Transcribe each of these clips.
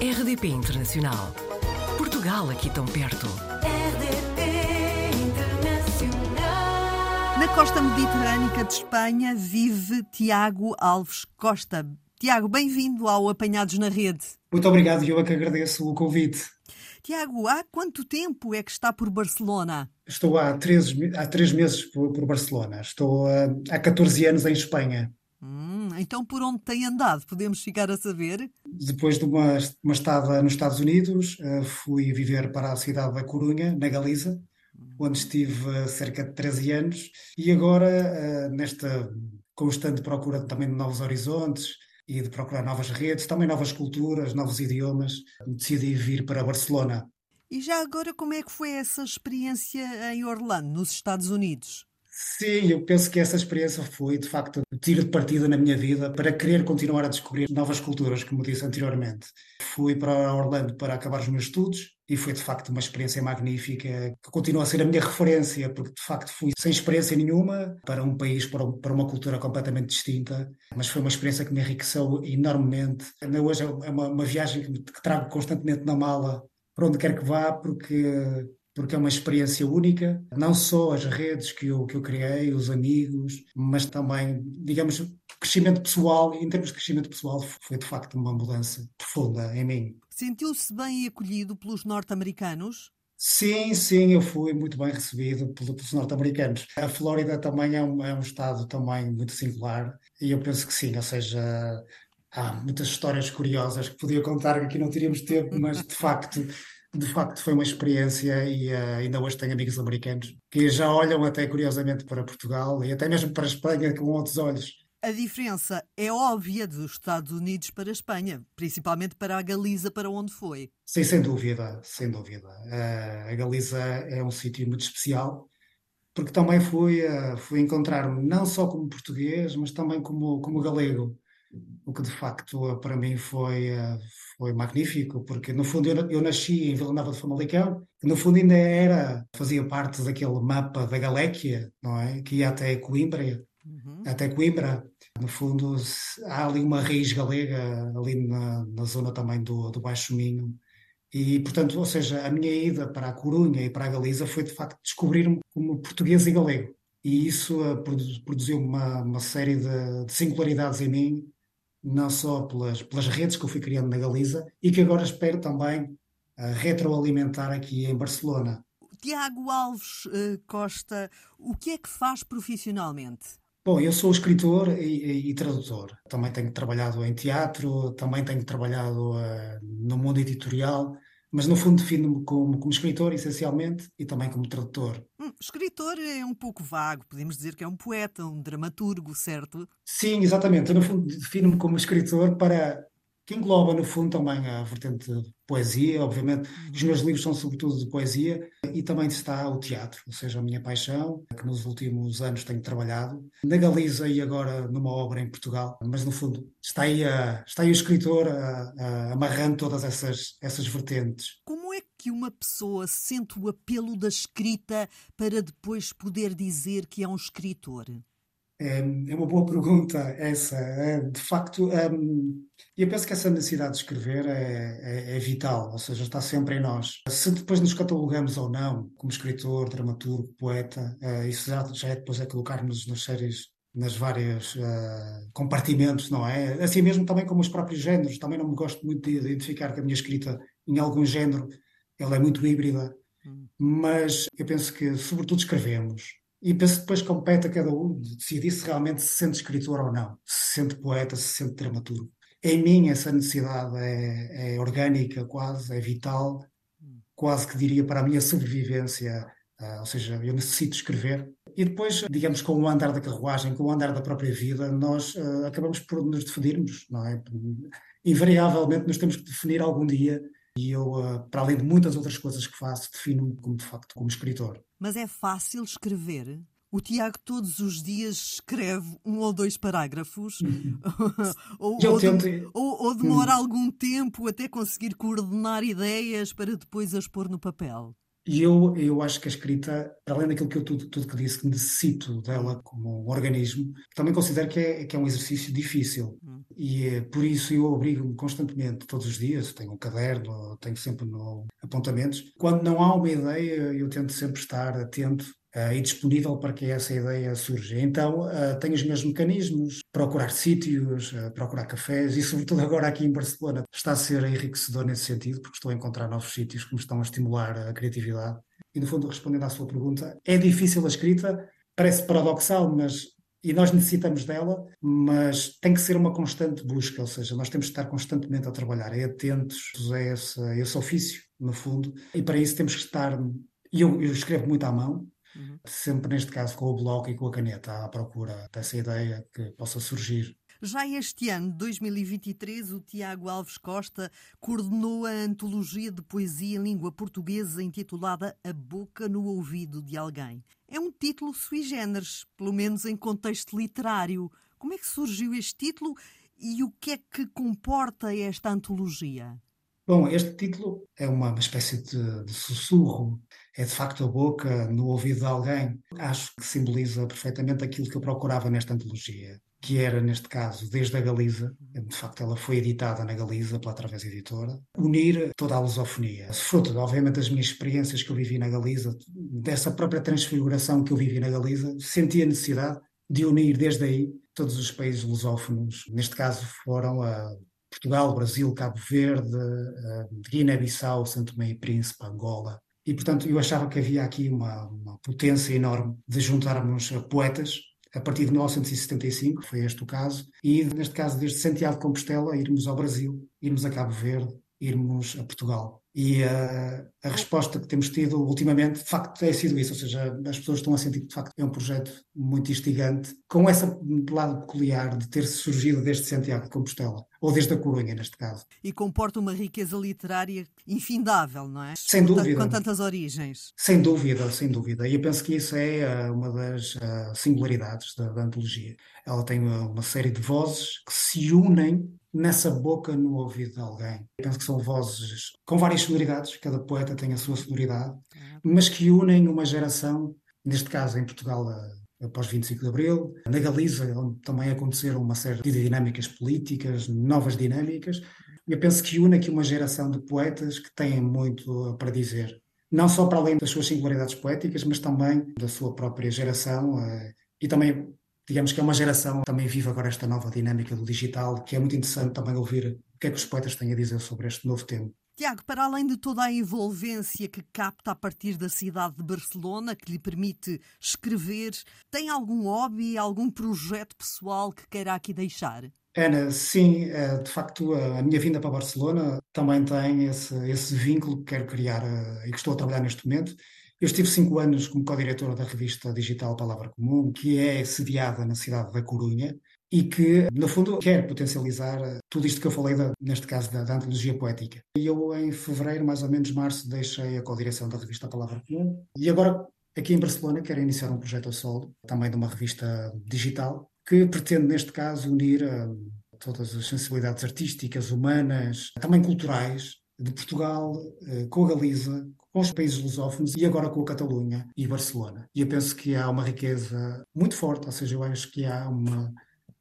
RDP Internacional. Portugal aqui tão perto. RDP Internacional. Na costa mediterrânica de Espanha vive Tiago Alves Costa. Tiago, bem-vindo ao Apanhados na Rede. Muito obrigado, eu é que agradeço o convite. Tiago, há quanto tempo é que está por Barcelona? Estou há três, há três meses por, por Barcelona. Estou ah, há 14 anos em Espanha. Hum, então por onde tem andado? Podemos ficar a saber? Depois de uma, uma estada nos Estados Unidos, ah, fui viver para a cidade da Corunha, na Galiza, onde estive cerca de 13 anos. E agora, ah, nesta constante procura também de novos horizontes e de procurar novas redes, também novas culturas, novos idiomas, decidi vir para Barcelona. E já agora, como é que foi essa experiência em Orlando, nos Estados Unidos? Sim, eu penso que essa experiência foi, de facto, o tiro de partida na minha vida para querer continuar a descobrir novas culturas, como disse anteriormente. Fui para Orlando para acabar os meus estudos e foi, de facto, uma experiência magnífica que continua a ser a minha referência, porque, de facto, fui sem experiência nenhuma para um país, para, um- uma cultura completamente distinta, mas foi uma experiência que me enriqueceu enormemente. Ainda hoje é uma, uma viagem que, me- que trago constantemente na mala para onde quer que vá, porque porque é uma experiência única, não só as redes que eu, que eu criei, os amigos, mas também, digamos, o crescimento pessoal, em termos de crescimento pessoal, foi de facto uma mudança profunda em mim. Sentiu-se bem acolhido pelos norte-americanos? Sim, sim, eu fui muito bem recebido pelo- pelos norte-americanos. A Flórida também é um, é um estado também muito singular e eu penso que sim, ou seja, há muitas histórias curiosas que podia contar que aqui não teríamos tempo, mas de facto, de facto foi uma experiência e eh, ainda hoje tenho amigos americanos que já olham até curiosamente para Portugal e até mesmo para a Espanha com outros olhos. A diferença é óbvia dos Estados Unidos para a Espanha, principalmente para a Galiza, para onde foi. Sim, sem dúvida, sem dúvida. Eh, a Galiza é um sítio muito especial, porque também fui, eh, fui encontrar-me não só como português, mas também como, como galego, o que de facto eh, para mim foi, eh, foi magnífico, porque no fundo eu, eu nasci em Vila Nova de Famalicão, que no fundo ainda era, fazia parte daquele mapa da Galéquia, não é? Que ia até Coimbra, Uhum. até Coimbra. No fundo, há ali uma raiz galega, ali na, na zona também do, do Baixo Minho. E, portanto, ou seja, a minha ida para a Corunha e para a Galiza foi, de facto, descobrir-me como português e galego. E isso produ- produziu uma, uma série de, de singularidades em mim, não só pelas, pelas redes que eu fui criando na Galiza e que agora espero também eh, retroalimentar aqui em Barcelona. Tiago Alves eh, Costa, o que é que faz profissionalmente? Bom, eu sou escritor e, e- e tradutor. Também tenho trabalhado em teatro, também tenho trabalhado eh, no mundo editorial, mas no fundo defino-me como, como escritor, essencialmente, e também como tradutor. Hum, escritor é um pouco vago, podemos dizer que é um poeta, um dramaturgo, certo? Sim, exatamente. Eu, no fundo, defino-me como escritor para que engloba, no fundo, também a vertente de poesia, obviamente. Os meus livros são sobretudo de poesia e também está o teatro, ou seja, a minha paixão, que nos últimos anos tenho trabalhado na Galiza e agora numa obra em Portugal. Mas, no fundo, está aí, a- está aí o escritor a- a- amarrando todas essas, essas vertentes. Como é que uma pessoa sente o apelo da escrita para depois poder dizer que é um escritor? É, é uma boa pergunta essa. É, de facto, hum, eu penso que essa necessidade de escrever é, é- é vital, ou seja, está sempre em nós. Se depois nos catalogamos ou não como escritor, dramaturgo, poeta, eh, isso já, já é depois é colocar-nos nas séries, nas várias eh, compartimentos, não é? Assim mesmo também como os próprios géneros. Também não me gosto muito de identificar que a minha escrita em algum género ela é muito híbrida, mas eu penso que, sobretudo, escrevemos. E penso que depois compete a cada um decidir se realmente se sente escritor ou não, se sente poeta, se sente dramaturgo. Em mim, essa necessidade é, é orgânica, quase, é vital, quase que diria para a minha sobrevivência. Ah, ou seja, eu necessito escrever. E depois, digamos, com o andar da carruagem, com o andar da própria vida, nós ah, acabamos por nos definirmos, não é? Invariavelmente nos temos que definir algum dia. E eu, ah, para além de muitas outras coisas que faço, defino-me como, de facto, como escritor. Mas é fácil escrever? O Tiago todos os dias escreve um ou dois parágrafos? ou, ou, tento- ou- ou demora algum tempo até conseguir coordenar ideias para depois as pôr no papel? E eu, eu acho que a escrita, além daquilo que eu tudo, tudo que disse, que necessito dela como um organismo, também considero que é, que é um exercício difícil. e é por isso eu obrigo-me constantemente, todos os dias, tenho um caderno, tenho sempre no, apontamentos. Quando não há uma ideia, eu tento sempre estar atento uh, e disponível para que essa ideia surja. Então, uh, os meus mecanismos, procurar sítios, uh, procurar cafés e, sobretudo agora aqui em Barcelona, está a ser enriquecedor nesse sentido, porque estou a encontrar novos sítios que me estão a estimular a criatividade. E, no fundo, respondendo à sua pergunta, é difícil a escrita, parece paradoxal, mas e nós necessitamos dela, mas tem que ser uma constante busca, ou seja, nós temos que estar constantemente a trabalhar, é atentos a esse, a esse ofício, no fundo, e para isso temos que estar. E eu, eu escrevo muito à mão, uhum. sempre neste caso com o bloco e com a caneta, à procura dessa ideia que possa surgir. Já este ano, 2023, o Tiago Alves Costa coordenou a antologia de poesia em língua portuguesa intitulada A Boca no Ouvido de Alguém. É um título sui generis, pelo menos em contexto literário. Como é que surgiu este título e o que é que comporta esta antologia? Bom, este título é uma, espécie de, de, sussurro, é de facto a boca no ouvido de alguém. Acho que simboliza perfeitamente aquilo que eu procurava nesta antologia que era, neste caso, desde a Galiza, de facto ela foi editada na Galiza pela Através Editora, unir toda a lusofonia. Fruto, obviamente, das minhas experiências que eu vivi na Galiza, dessa própria transfiguração que eu vivi na Galiza, senti a necessidade de unir desde aí todos os países lusófonos. Neste caso foram a Portugal, Brasil, Cabo Verde, Guiné-Bissau, Santo Tomé e Príncipe, Angola. E, portanto, eu achava que havia aqui uma, uma potência enorme de juntarmos poetas a partir de 1975, foi este o caso, e neste caso desde Santiago de Compostela irmos ao Brasil, irmos a Cabo Verde, irmos a Portugal. E uh, a resposta que temos tido ultimamente, de facto, é sido isso, ou seja, as pessoas estão a sentir que, de facto, é um projeto muito instigante, com esse lado peculiar de ter surgido desde Santiago de Compostela, ou desde a Corunha, neste caso. E comporta uma riqueza literária infindável, não é? Sem dúvida. Com tantas origens. Sem dúvida, sem dúvida. E eu penso que isso é uh, uma das uh, singularidades da, da antologia. Ela tem uma série de vozes que se unem nessa boca no ouvido de alguém. Eu penso que são vozes com várias sonoridades, cada poeta tem a sua sonoridade, mas que unem uma geração, neste caso em Portugal após 25 de Abril, na Galiza, onde também aconteceram uma série de dinâmicas políticas, novas dinâmicas. Eu penso que une aqui uma geração de poetas que têm muito para dizer, não só para além das suas singularidades poéticas, mas também da sua própria geração eh, e também digamos que é uma geração que também vive agora esta nova dinâmica do digital, que é muito interessante também ouvir o que é que os poetas têm a dizer sobre este novo tema. Tiago, para além de toda a envolvência que capta a partir da cidade de Barcelona, que lhe permite escrever, tem algum hobby, algum projeto pessoal que queira aqui deixar? Ana, sim, eh, de facto a minha vinda para Barcelona também tem esse, esse vínculo que quero criar eh, e que estou a trabalhar neste momento eu estive cinco anos como co-diretor da revista digital Palavra Comum, que é sediada na cidade da Corunha e que, no fundo, quer potencializar tudo isto que eu falei, da, neste caso, da, da, antologia poética. E eu, em fevereiro, mais ou menos março, deixei a co-direção da revista Palavra Comum e agora, aqui em Barcelona, quero iniciar um projeto a solo, também de uma revista digital, que pretende, neste caso, unir uh, todas as sensibilidades artísticas, humanas, também culturais, de Portugal, uh, com a Galiza, com os países lusófonos e agora com a Catalunha e Barcelona. E eu penso que há uma riqueza muito forte, ou seja, eu acho que há uma,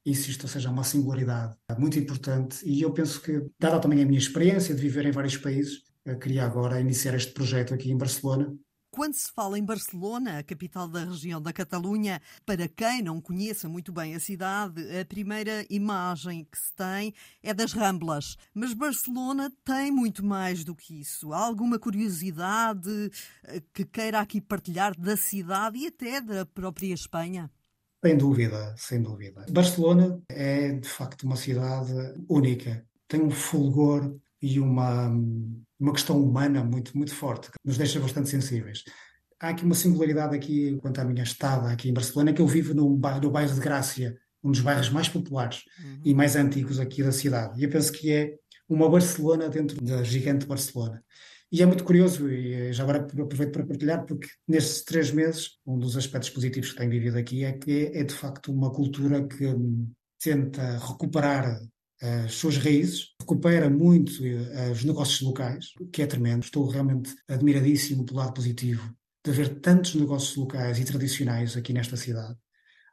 insisto, ou seja, uma singularidade muito importante e eu penso que, dada também a minha experiência de viver em vários países, queria agora iniciar este projeto aqui em Barcelona quando se fala em Barcelona, a capital da região da Catalunha, para quem não conheça muito bem a cidade, a primeira imagem que se tem é das Ramblas. Mas Barcelona tem muito mais do que isso. Há alguma curiosidade eh, que queira aqui partilhar da cidade e até da própria Espanha? Sem dúvida, sem dúvida. Barcelona é de facto uma cidade única. Tem um fulgor e uma, uma questão humana muito, muito forte, que nos deixa bastante sensíveis. Há aqui uma singularidade aqui, quanto à minha estada aqui em Barcelona, que eu vivo no bairro, no bairro de Grácia, um dos bairros mais populares uhum. e mais antigos aqui da cidade. E eu penso que é uma Barcelona dentro da gigante Barcelona. E é muito curioso, e eh, já agora aproveito para partilhar, porque nestes três meses, um dos aspectos positivos que tenho vivido aqui é que é, é de facto uma cultura que hum, tenta recuperar as suas raízes, recupera muito eh, os negócios locais, o que é tremendo. Estou realmente admiradíssimo pelo lado positivo de haver tantos negócios locais e tradicionais aqui nesta cidade.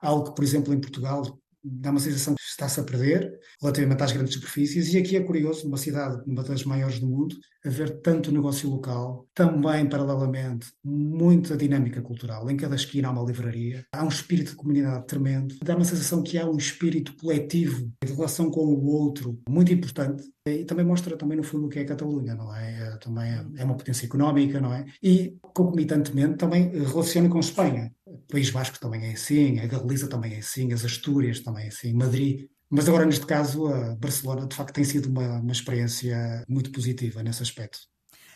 Algo que, por exemplo, em Portugal dá uma sensação que está-se a perder relativamente às grandes superfícies. E aqui é curioso, numa cidade, uma das maiores do mundo, haver tanto negócio local, também, paralelamente, muita dinâmica cultural. Em cada esquina há uma livraria, há um espírito de comunidade tremendo. Dá uma sensação que há um espírito coletivo de relação com o outro muito importante. E também mostra, também no fundo, o que é a Catalunha, não é? é também é, uma potência económica, não é? E, concomitantemente, também relaciona com Espanha. País Vasco também é assim, a Galiza também é assim, as Astúrias também é assim, Madrid mas agora, neste caso, a Barcelona, de facto, tem sido uma, uma experiência muito positiva nesse aspecto.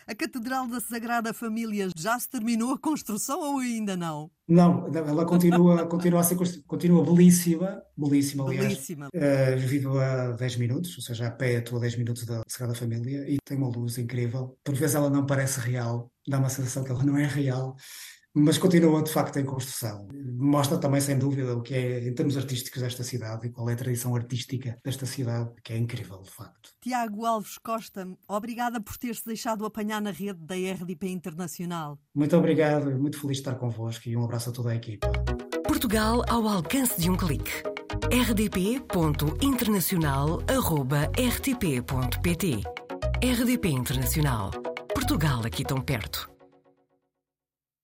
A Catedral da Sagrada Família já se terminou a construção ou ainda não? Não, ela continua, continua a ser continua belíssima, belíssima, aliás. Belíssima. Uh, vivo a 10 minutos, ou seja, a pé estou a 10 minutos da Sagrada Família e tem uma luz incrível. Por vezes ela não parece real, dá uma sensação que ela não é real mas continua de facto em construção. Mostra também, sem dúvida, o que é em termos artísticos desta cidade e qual é a tradição artística desta cidade, que é incrível, de facto. Tiago Alves Costa, obrigada por ter-se deixado apanhar na rede da RDP Internacional. Muito obrigado, muito feliz de estar convosco e um abraço a toda a equipa. Portugal ao alcance de um clique. rdp.internacional.rtp.pt RDP Internacional. Portugal aqui tão perto.